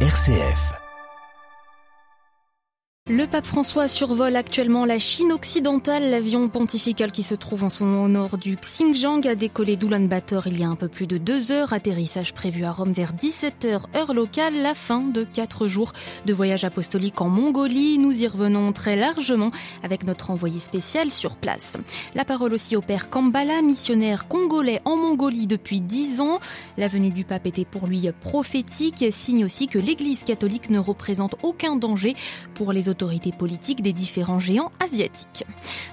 RCF. Le pape François survole actuellement la Chine occidentale. L'avion pontifical qui se trouve en ce moment au nord du Xinjiang a décollé d'Ulaanbaatar il y a un peu plus de deux heures. Atterrissage prévu à Rome vers 17h heure locale. La fin de quatre jours de voyage apostolique en Mongolie. Nous y revenons très largement avec notre envoyé spécial sur place. La parole aussi au père Kambala, missionnaire congolais en Mongolie depuis dix ans. La venue du pape était pour lui prophétique, signe aussi que l'église catholique ne représente aucun danger pour les autorités autorités politiques des différents géants asiatiques.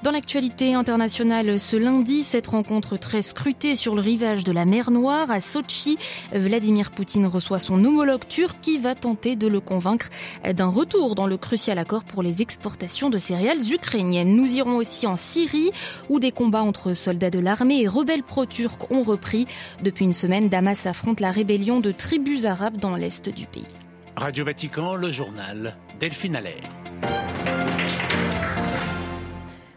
Dans l'actualité internationale, ce lundi, cette rencontre très scrutée sur le rivage de la mer Noire à Sochi, Vladimir Poutine reçoit son homologue turc qui va tenter de le convaincre d'un retour dans le crucial accord pour les exportations de céréales ukrainiennes. Nous irons aussi en Syrie où des combats entre soldats de l'armée et rebelles pro-turcs ont repris. Depuis une semaine, Damas affronte la rébellion de tribus arabes dans l'est du pays. Radio Vatican, le journal Delphine Allaire.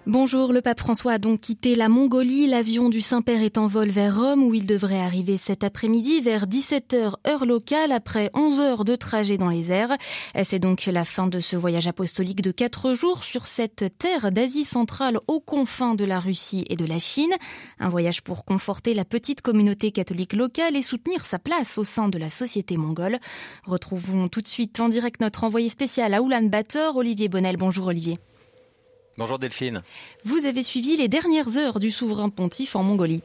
Bonjour, le pape François a donc quitté la Mongolie. L'avion du Saint-Père est en vol vers Rome où il devrait arriver cet après-midi vers 17h heure locale après 11 heures de trajet dans les airs. C'est donc la fin de ce voyage apostolique de quatre jours sur cette terre d'Asie centrale aux confins de la Russie et de la Chine. Un voyage pour conforter la petite communauté catholique locale et soutenir sa place au sein de la société mongole. Retrouvons tout de suite en direct notre envoyé spécial à Oulan-Bator, Olivier Bonnel. Bonjour Olivier. Bonjour Delphine. Vous avez suivi les dernières heures du souverain pontife en Mongolie.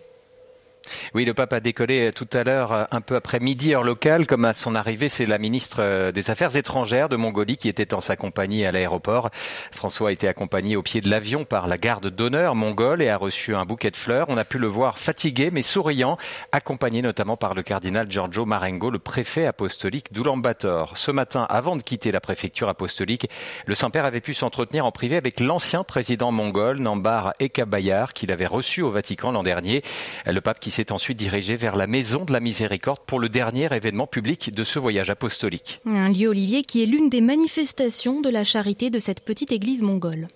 Oui, le pape a décollé tout à l'heure, euh, un peu après midi heure locale. Comme à son arrivée, c'est la ministre euh, des Affaires étrangères de Mongolie qui était en sa compagnie à l'aéroport. François a été accompagné au pied de l'avion par la garde d'honneur mongole et a reçu un bouquet de fleurs. On a pu le voir fatigué mais souriant, accompagné notamment par le cardinal Giorgio Marengo, le préfet apostolique d'Ulaanbaatar. Ce matin, avant de quitter la préfecture apostolique, le Saint-Père avait pu s'entretenir en privé avec l'ancien président mongol, Nambar Ekabayar, qu'il avait reçu au Vatican l'an dernier. Le pape qui s'est ensuite dirigé vers la Maison de la Miséricorde pour le dernier événement public de ce voyage apostolique. Un lieu, Olivier, qui est l'une des manifestations de la charité de cette petite église mongole.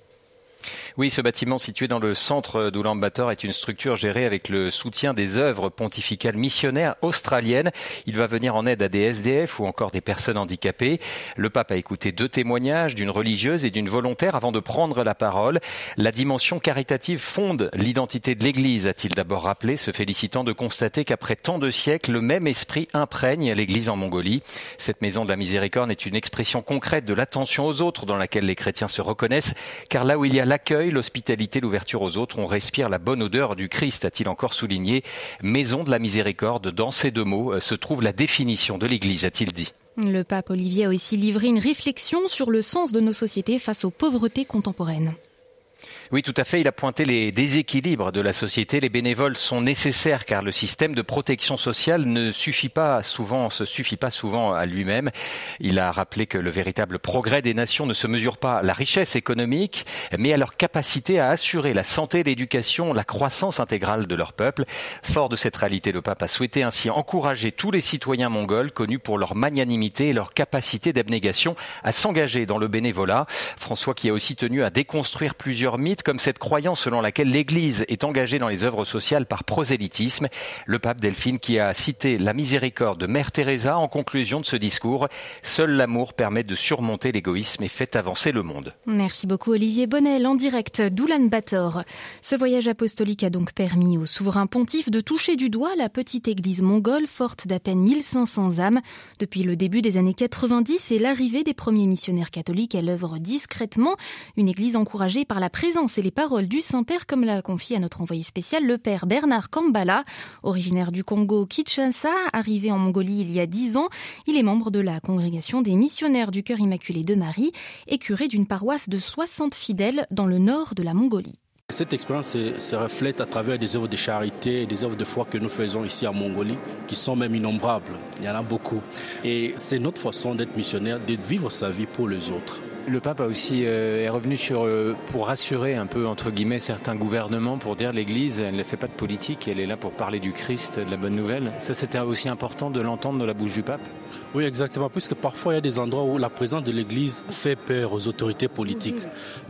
Oui, ce bâtiment situé dans le centre d'Oulan-Bator est une structure gérée avec le soutien des œuvres pontificales missionnaires australiennes. Il va venir en aide à des SDF ou encore des personnes handicapées. Le pape a écouté deux témoignages d'une religieuse et d'une volontaire avant de prendre la parole. La dimension caritative fonde l'identité de l'Église, a-t-il d'abord rappelé, se félicitant de constater qu'après tant de siècles, le même esprit imprègne l'Église en Mongolie. Cette maison de la miséricorde est une expression concrète de l'attention aux autres dans laquelle les chrétiens se reconnaissent, car là où il y a l'accueil, l'hospitalité, l'ouverture aux autres, on respire la bonne odeur du Christ, a-t-il encore souligné. Maison de la miséricorde, dans ces deux mots euh, se trouve la définition de l'Église, a-t-il dit. Le pape Olivier a aussi livré une réflexion sur le sens de nos sociétés face aux pauvretés contemporaines. Oui, tout à fait. Il a pointé les déséquilibres de la société. Les bénévoles sont nécessaires car le système de protection sociale ne suffit pas souvent, se suffit pas souvent à lui-même. Il a rappelé que le véritable progrès des nations ne se mesure pas à la richesse économique, mais à leur capacité à assurer la santé, l'éducation, la croissance intégrale de leur peuple. Fort de cette réalité, le pape a souhaité ainsi encourager tous les citoyens mongols connus pour leur magnanimité et leur capacité d'abnégation à s'engager dans le bénévolat. François qui a aussi tenu à déconstruire plusieurs mythes comme cette croyance selon laquelle l'Église est engagée dans les œuvres sociales par prosélytisme. Le pape Delphine qui a cité la miséricorde de Mère Teresa en conclusion de ce discours. Seul l'amour permet de surmonter l'égoïsme et fait avancer le monde. Merci beaucoup Olivier Bonnel en direct d'Oulan Bator. Ce voyage apostolique a donc permis au souverain pontife de toucher du doigt la petite église mongole forte d'à peine 1500 âmes. Depuis le début des années 90 et l'arrivée des premiers missionnaires catholiques, elle œuvre discrètement. Une église encouragée par la présence c'est les paroles du Saint-Père, comme l'a confié à notre envoyé spécial le Père Bernard Kambala, originaire du Congo Kinshasa, arrivé en Mongolie il y a dix ans. Il est membre de la congrégation des missionnaires du Cœur Immaculé de Marie et curé d'une paroisse de 60 fidèles dans le nord de la Mongolie. Cette expérience se, se, reflète à travers des œuvres de charité des œuvres de foi que nous faisons ici en Mongolie, qui sont même innombrables. Il y en a beaucoup. Et c'est notre façon d'être missionnaire, de vivre sa vie pour les autres. Le pape a aussi euh, est revenu sur euh, pour rassurer un peu entre guillemets certains gouvernements pour dire l'Église elle ne fait pas de politique, elle est là pour parler du Christ, de la bonne nouvelle. Ça c'était aussi important de l'entendre de la bouche du pape. Oui exactement, puisque parfois il y a des endroits où la présence de l'Église fait peur aux autorités politiques.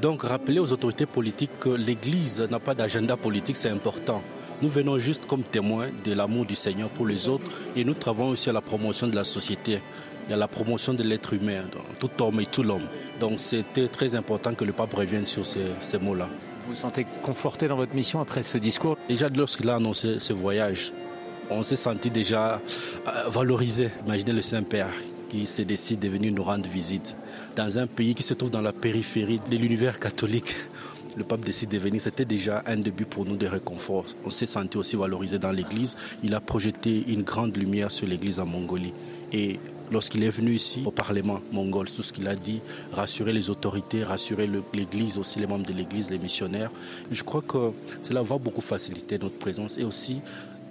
Donc rappeler aux autorités politiques que l'Église n'a pas d'agenda politique c'est important Nous venons juste comme témoins de l'amour du Seigneur pour les autres et nous travaillons aussi à la promotion de la société et à la promotion de l'être humain, tout homme et tout l'homme. Donc c'était très important que le pape revienne sur ces, ces mots-là. Vous vous sentez conforté dans votre mission après ce discours? Déjà lorsqu'il a annoncé ce voyage, on s'est senti déjà euh, valorisé. Imaginez le Saint-Père qui se décide de venir nous rendre visite dans un pays qui se trouve dans la périphérie de l'univers catholique. Le pape décide de venir, c'était déjà un début pour nous de réconfort. On s'est senti aussi valorisé dans l'église. Il a projeté une grande lumière sur l'église en Mongolie. Et lorsqu'il est venu ici au Parlement mongol, tout ce qu'il a dit, rassurer les autorités, rassurer l'Église, aussi les membres de l'Église, les missionnaires. Je crois que cela va beaucoup faciliter notre présence et aussi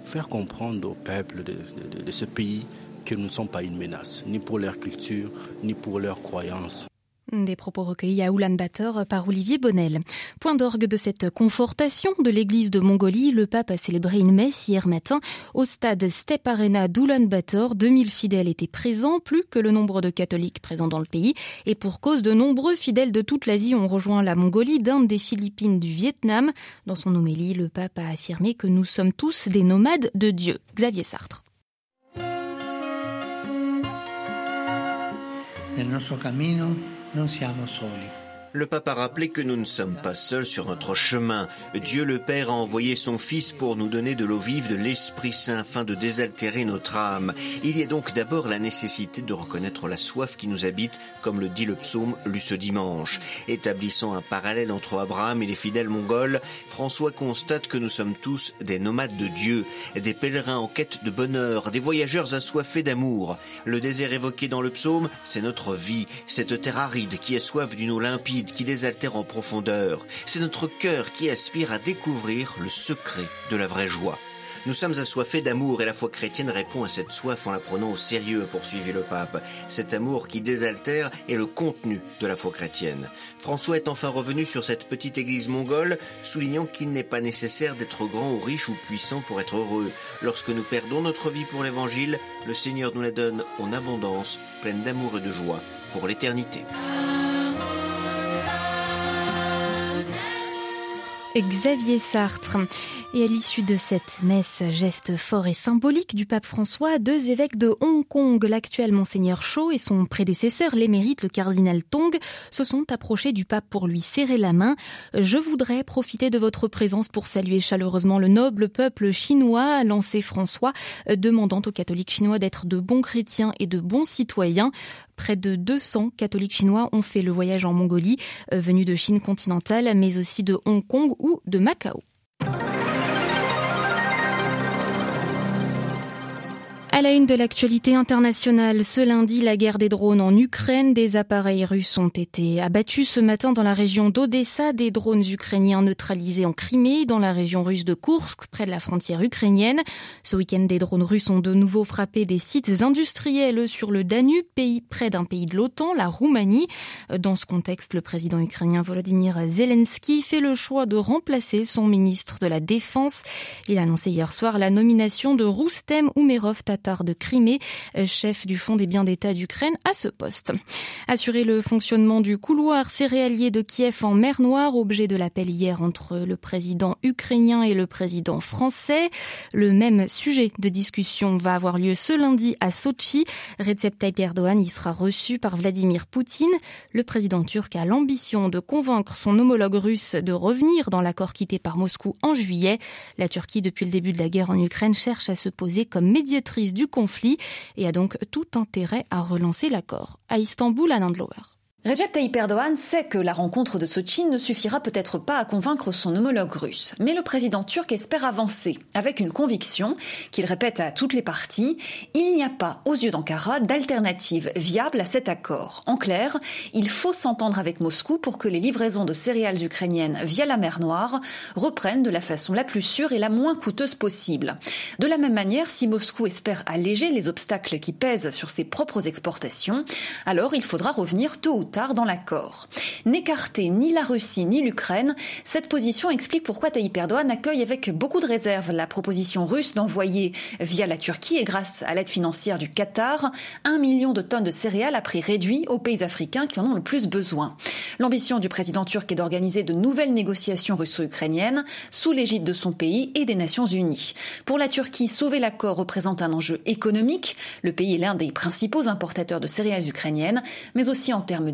faire comprendre au peuple de, ce pays que nous ne sommes pas une menace, ni pour leur culture, ni pour leurs croyances. Des propos recueillis à Oulan-Bator par Olivier Bonnel. Point d'orgue de cette confortation de l'église de Mongolie, le pape a célébré une messe hier matin au stade Step Arena d'Oulan-Bator. 2000 fidèles étaient présents, plus que le nombre de catholiques présents dans le pays. Et pour cause, de nombreux fidèles de toute l'Asie ont rejoint la Mongolie, d'Inde, des Philippines, du Vietnam. Dans son homélie, le pape a affirmé que nous sommes tous des nomades de Dieu. Xavier Sartre. Non siamo soli. Le pape a rappelé que nous ne sommes pas seuls sur notre chemin. Dieu le Père a envoyé son Fils pour nous donner de l'eau vive de l'Esprit Saint afin de désaltérer notre âme. Il y a donc d'abord la nécessité de reconnaître la soif qui nous habite, comme le dit le psaume lu ce dimanche. Établissant un parallèle entre Abraham et les fidèles mongols, François constate que nous sommes tous des nomades de Dieu, des pèlerins en quête de bonheur, des voyageurs assoiffés d'amour. Le désert évoqué dans le psaume, c'est notre vie, cette terre aride qui a soif d'une eau limpide qui désaltère en profondeur. C'est notre cœur qui aspire à découvrir le secret de la vraie joie. Nous sommes assoiffés d'amour et la foi chrétienne répond à cette soif en la prenant au sérieux, poursuivit le pape. Cet amour qui désaltère est le contenu de la foi chrétienne. François est enfin revenu sur cette petite église mongole, soulignant qu'il n'est pas nécessaire d'être grand ou riche ou puissant pour être heureux. Lorsque nous perdons notre vie pour l'évangile, le Seigneur nous la donne en abondance, pleine d'amour et de joie pour l'éternité. Xavier Sartre. Et à l'issue de cette messe, geste fort et symbolique du pape François, deux évêques de Hong Kong, l'actuel monseigneur Cho et son prédécesseur, l'émérite, le cardinal Tong, se sont approchés du pape pour lui serrer la main. Je voudrais profiter de votre présence pour saluer chaleureusement le noble peuple chinois, lancé François, demandant aux catholiques chinois d'être de bons chrétiens et de bons citoyens. Près de 200 catholiques chinois ont fait le voyage en Mongolie, venus de Chine continentale, mais aussi de Hong Kong ou de Macao. À la une de l'actualité internationale, ce lundi, la guerre des drones en Ukraine. Des appareils russes ont été abattus ce matin dans la région d'Odessa, des drones ukrainiens neutralisés en Crimée, dans la région russe de Kursk, près de la frontière ukrainienne. Ce week-end, des drones russes ont de nouveau frappé des sites industriels sur le Danube, pays près d'un pays de l'OTAN, la Roumanie. Dans ce contexte, le président ukrainien Volodymyr Zelensky fait le choix de remplacer son ministre de la Défense. Il a annoncé hier soir la nomination de Roustem Umerov Tatar de Crimée, chef du Fonds des biens d'État d'Ukraine, à ce poste. Assurer le fonctionnement du couloir céréalier de Kiev en mer Noire, objet de l'appel hier entre le président ukrainien et le président français. Le même sujet de discussion va avoir lieu ce lundi à Sochi. Recep Tayyip Erdogan y sera reçu par Vladimir Poutine. Le président turc a l'ambition de convaincre son homologue russe de revenir dans l'accord quitté par Moscou en juillet. La Turquie, depuis le début de la guerre en Ukraine, cherche à se poser comme médiatrice du conflit et a donc tout intérêt à relancer l'accord. À Istanbul, à Landlower. Recep Tayyip Erdogan sait que la rencontre de Sochi ne suffira peut-être pas à convaincre son homologue russe, mais le président turc espère avancer avec une conviction qu'il répète à toutes les parties il n'y a pas aux yeux d'Ankara d'alternative viable à cet accord. En clair, il faut s'entendre avec Moscou pour que les livraisons de céréales ukrainiennes via la mer Noire reprennent de la façon la plus sûre et la moins coûteuse possible. De la même manière, si Moscou espère alléger les obstacles qui pèsent sur ses propres exportations, alors il faudra revenir tôt ou tard dans l'accord. N'écarter ni la Russie ni l'Ukraine, cette position explique pourquoi Tayyip Erdogan accueille avec beaucoup de réserve la proposition russe d'envoyer via la Turquie et grâce à l'aide financière du Qatar un million de tonnes de céréales à prix réduit aux pays africains qui en ont le plus besoin. L'ambition du président turc est d'organiser de nouvelles négociations russo-ukrainiennes sous l'égide de son pays et des Nations Unies. Pour la Turquie, sauver l'accord représente un enjeu économique. Le pays est l'un des principaux importateurs de céréales ukrainiennes, mais aussi en termes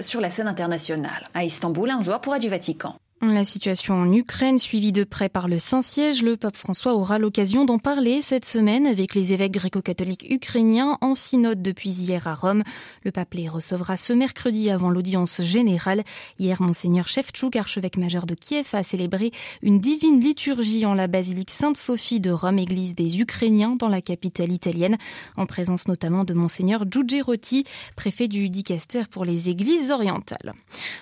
sur la scène internationale. À Istanbul, un joueur pourra du Vatican. La situation en Ukraine, suivie de près par le Saint-Siège, le pape François aura l'occasion d'en parler cette semaine avec les évêques gréco-catholiques ukrainiens en synode depuis hier à Rome. Le pape les recevra ce mercredi avant l'audience générale. Hier, Monseigneur Shevchuk, archevêque majeur de Kiev, a célébré une divine liturgie en la basilique Sainte-Sophie de Rome, église des Ukrainiens dans la capitale italienne, en présence notamment de Monseigneur Giugerotti, préfet du Dicaster pour les églises orientales.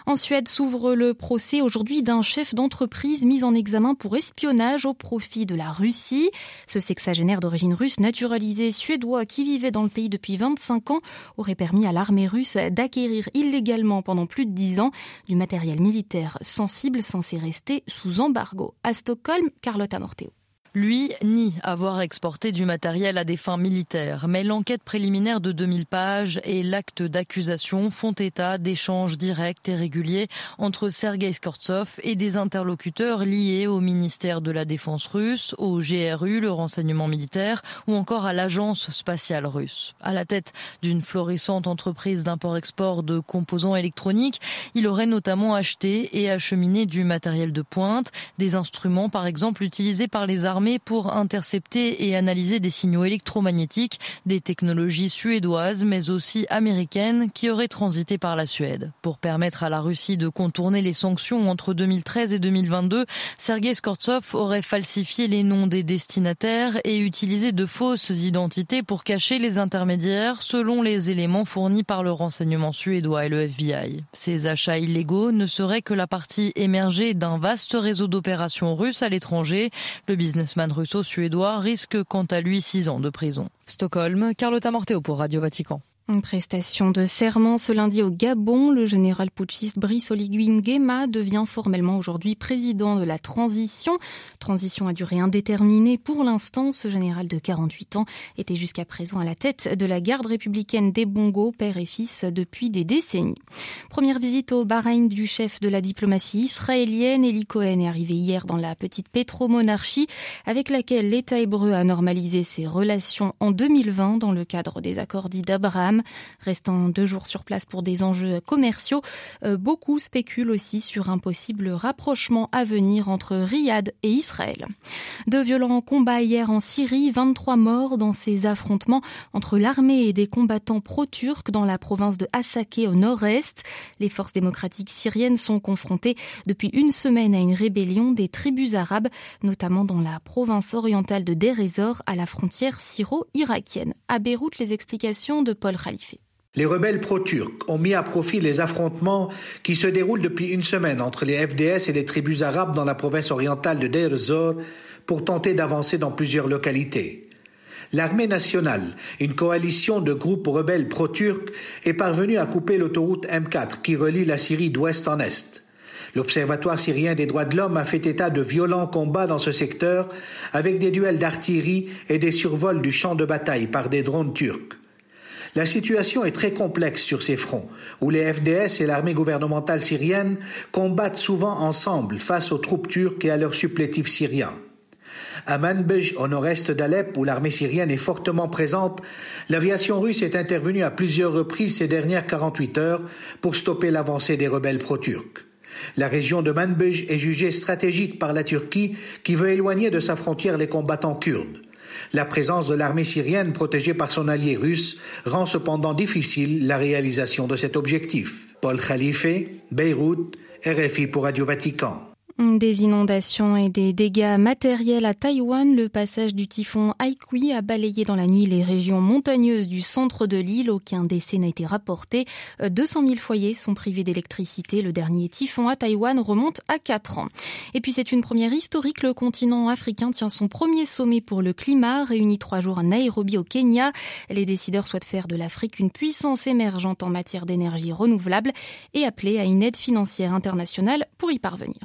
En Suède s'ouvre le procès aujourd'hui d'un un chef d'entreprise mis en examen pour espionnage au profit de la Russie. Ce sexagénaire d'origine russe naturalisé suédois qui vivait dans le pays depuis 25 ans aurait permis à l'armée russe d'acquérir illégalement pendant plus de 10 ans du matériel militaire sensible censé rester sous embargo. À Stockholm, Carlotta Morteo. Lui nie avoir exporté du matériel à des fins militaires, mais l'enquête préliminaire de 2000 pages et l'acte d'accusation font état d'échanges directs et réguliers entre Sergei Skortsov et des interlocuteurs liés au ministère de la Défense russe, au GRU, le renseignement militaire, ou encore à l'agence spatiale russe. À la tête d'une florissante entreprise d'import-export de composants électroniques, il aurait notamment acheté et acheminé du matériel de pointe, des instruments par exemple utilisés par les pour intercepter et analyser des signaux électromagnétiques, des technologies suédoises mais aussi américaines qui auraient transité par la Suède. Pour permettre à la Russie de contourner les sanctions entre 2013 et 2022, Sergei Skortsov aurait falsifié les noms des destinataires et utilisé de fausses identités pour cacher les intermédiaires selon les éléments fournis par le renseignement suédois et le FBI. Ces achats illégaux ne seraient que la partie émergée d'un vaste réseau d'opérations russes à l'étranger. Le business businessman russo-suédois risque quant à lui six ans de prison. Stockholm, Carlotta Morteo pour Radio Vatican. Une prestation de serment ce lundi au Gabon. Le général putschiste Brice Oligui Nguema devient formellement aujourd'hui président de la transition. Transition à durée indéterminée pour l'instant. Ce général de 48 ans était jusqu'à présent à la tête de la garde républicaine des Bongo, père et fils, depuis des décennies. Première visite au Bahreïn du chef de la diplomatie israélienne. Eli Cohen est arrivé hier dans la petite pétromonarchie avec laquelle l'État hébreu a normalisé ses relations en 2020 dans le cadre des accords dits d'Abraham. Restant deux jours sur place pour des enjeux commerciaux, euh, beaucoup spéculent aussi sur un possible rapprochement à venir entre Riyad et Israël. De violents combats hier en Syrie, 23 morts dans ces affrontements entre l'armée et des combattants pro-turcs dans la province de Hasakeh au nord-est. Les forces démocratiques syriennes sont confrontées depuis une semaine à une rébellion des tribus arabes, notamment dans la province orientale de Deir à la frontière syro-irakienne. À Beyrouth, les explications de Paul les rebelles pro-turcs ont mis à profit les affrontements qui se déroulent depuis une semaine entre les FDS et les tribus arabes dans la province orientale de Deir ez-Zor pour tenter d'avancer dans plusieurs localités. L'armée nationale, une coalition de groupes rebelles pro-turcs, est parvenue à couper l'autoroute M4 qui relie la Syrie d'ouest en est. L'Observatoire syrien des droits de l'homme a fait état de violents combats dans ce secteur avec des duels d'artillerie et des survols du champ de bataille par des drones turcs. La situation est très complexe sur ces fronts, où les FDS et l'armée gouvernementale syrienne combattent souvent ensemble face aux troupes turques et à leurs supplétifs syriens. À Manbij, au nord-est d'Alep, où l'armée syrienne est fortement présente, l'aviation russe est intervenue à plusieurs reprises ces dernières 48 heures pour stopper l'avancée des rebelles pro-turcs. La région de Manbij est jugée stratégique par la Turquie qui veut éloigner de sa frontière les combattants kurdes. La présence de l'armée syrienne protégée par son allié russe rend cependant difficile la réalisation de cet objectif. Paul Khalife, Beyrouth, RFI pour Radio Vatican. Des inondations et des dégâts matériels à Taïwan. Le passage du typhon Haikui a balayé dans la nuit les régions montagneuses du centre de l'île. Aucun décès n'a été rapporté. 200 000 foyers sont privés d'électricité. Le dernier typhon à Taïwan remonte à 4 ans. Et puis c'est une première historique. Le continent africain tient son premier sommet pour le climat, réuni trois jours à Nairobi au Kenya. Les décideurs souhaitent faire de l'Afrique une puissance émergente en matière d'énergie renouvelable et appeler à une aide financière internationale pour y parvenir.